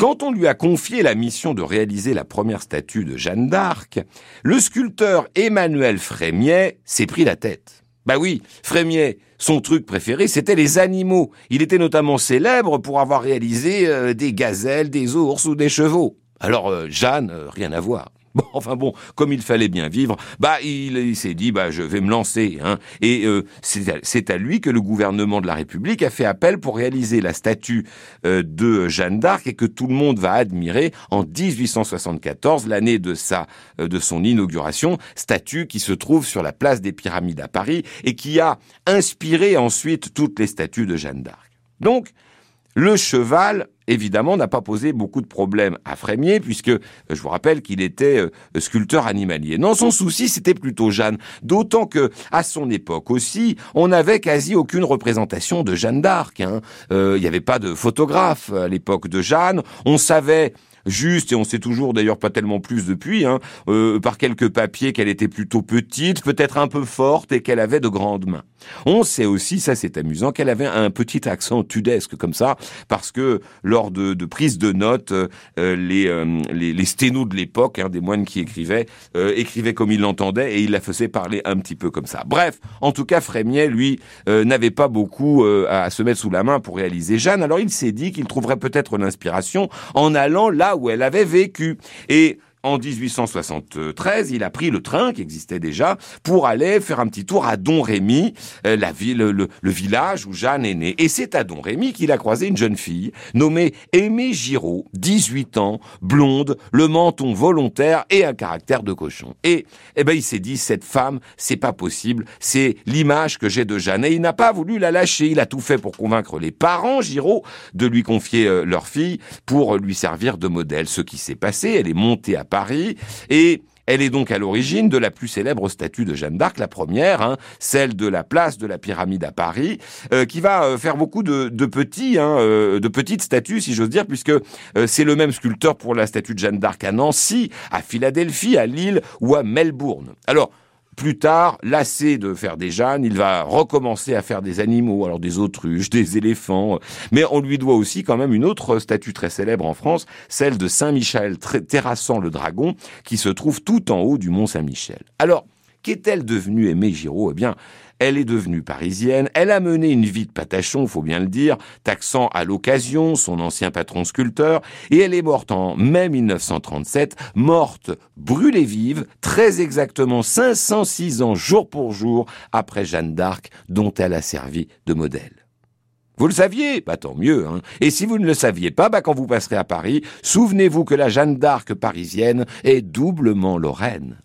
Quand on lui a confié la mission de réaliser la première statue de Jeanne d'Arc, le sculpteur Emmanuel Frémiet s'est pris la tête. Bah oui, Frémiet, son truc préféré, c'était les animaux. Il était notamment célèbre pour avoir réalisé euh, des gazelles, des ours ou des chevaux. Alors euh, Jeanne, euh, rien à voir. Bon, enfin bon, comme il fallait bien vivre, bah il, s'est dit bah je vais me lancer. Hein. Et euh, c'est à, lui que le gouvernement de la République a fait appel pour réaliser la statue euh, de Jeanne d'Arc et que tout le monde va admirer en 1874, l'année de sa euh, de son inauguration, statue qui se trouve sur la place des Pyramides à Paris et qui a inspiré ensuite toutes les statues de Jeanne d'Arc. Donc le cheval, évidemment, n'a pas posé beaucoup de problèmes à Frémier, puisque euh, je vous rappelle qu'il était euh, sculpteur animalier. Non, son souci, c'était plutôt Jeanne. D'autant que, à son époque aussi, on n'avait quasi aucune représentation de Jeanne d'Arc. Hein. Euh, il n'y avait pas de photographe à l'époque de Jeanne. On savait juste, et on sait toujours d'ailleurs pas tellement plus depuis, hein, euh, par quelques papiers qu'elle était plutôt petite, peut-être un peu forte et qu'elle avait de grandes mains. On sait aussi, ça c'est amusant, qu'elle avait un petit accent tudesque comme ça, parce que lors de, de prise de notes, euh, les, euh, les, les, sténos de l'époque, hein, des moines qui écrivaient, écrivaient comme ils l'entendaient et il la faisait parler un petit peu comme ça. Bref, en tout cas, Frémiet, lui, n'avait pas beaucoup à se mettre sous la main pour réaliser Jeanne, alors il s'est dit qu'il trouverait peut-être l'inspiration en allant là où elle avait vécu. Et en 1873, il a pris le train qui existait déjà pour aller faire un petit tour à Domrémy, euh, la ville, le, village où Jeanne est née. Et c'est à Domrémy qu'il a croisé une jeune fille nommée Aimée Giraud, 18 ans, blonde, le menton volontaire et un caractère de cochon. Et eh ben il s'est dit cette femme, c'est pas possible, c'est l'image que j'ai de Jeanne. Et il n'a pas voulu la lâcher. Il a tout fait pour convaincre les parents Giraud de lui confier euh, leur fille pour lui servir de modèle. Ce qui s'est passé, elle est montée à Paris et elle est donc à l'origine de la plus célèbre statue de Jeanne d'Arc, la première, hein, celle de la place de la Pyramide à Paris, euh, qui va euh, faire beaucoup de, petits, hein, euh, de petites statues, si j'ose dire, puisque c'est le même sculpteur pour la statue de Jeanne d'Arc à Nancy, à Philadelphie, à Lille ou à Melbourne. Alors, plus tard, lassé de faire des Jeannes, il va recommencer à faire des animaux, alors des autruches, des éléphants. Mais on lui doit aussi quand même une autre statue très célèbre en France, celle de Saint-Michel terrassant le dragon, qui se trouve tout en haut du mont Saint-Michel. Alors, qu'est-elle devenue Aimée Giraud? Eh bien, elle est devenue parisienne, elle a mené une vie de patachon, faut bien le dire, taxant à l'occasion son ancien patron sculpteur, et elle est morte en mai 1937, morte brûlée vive, très exactement 506 ans jour pour jour après Jeanne d'Arc, dont elle a servi de modèle. Vous le saviez? Bah tant mieux. Hein. Et si vous ne le saviez pas, bah quand vous passerez à Paris, souvenez-vous que la Jeanne d'Arc parisienne est doublement lorraine.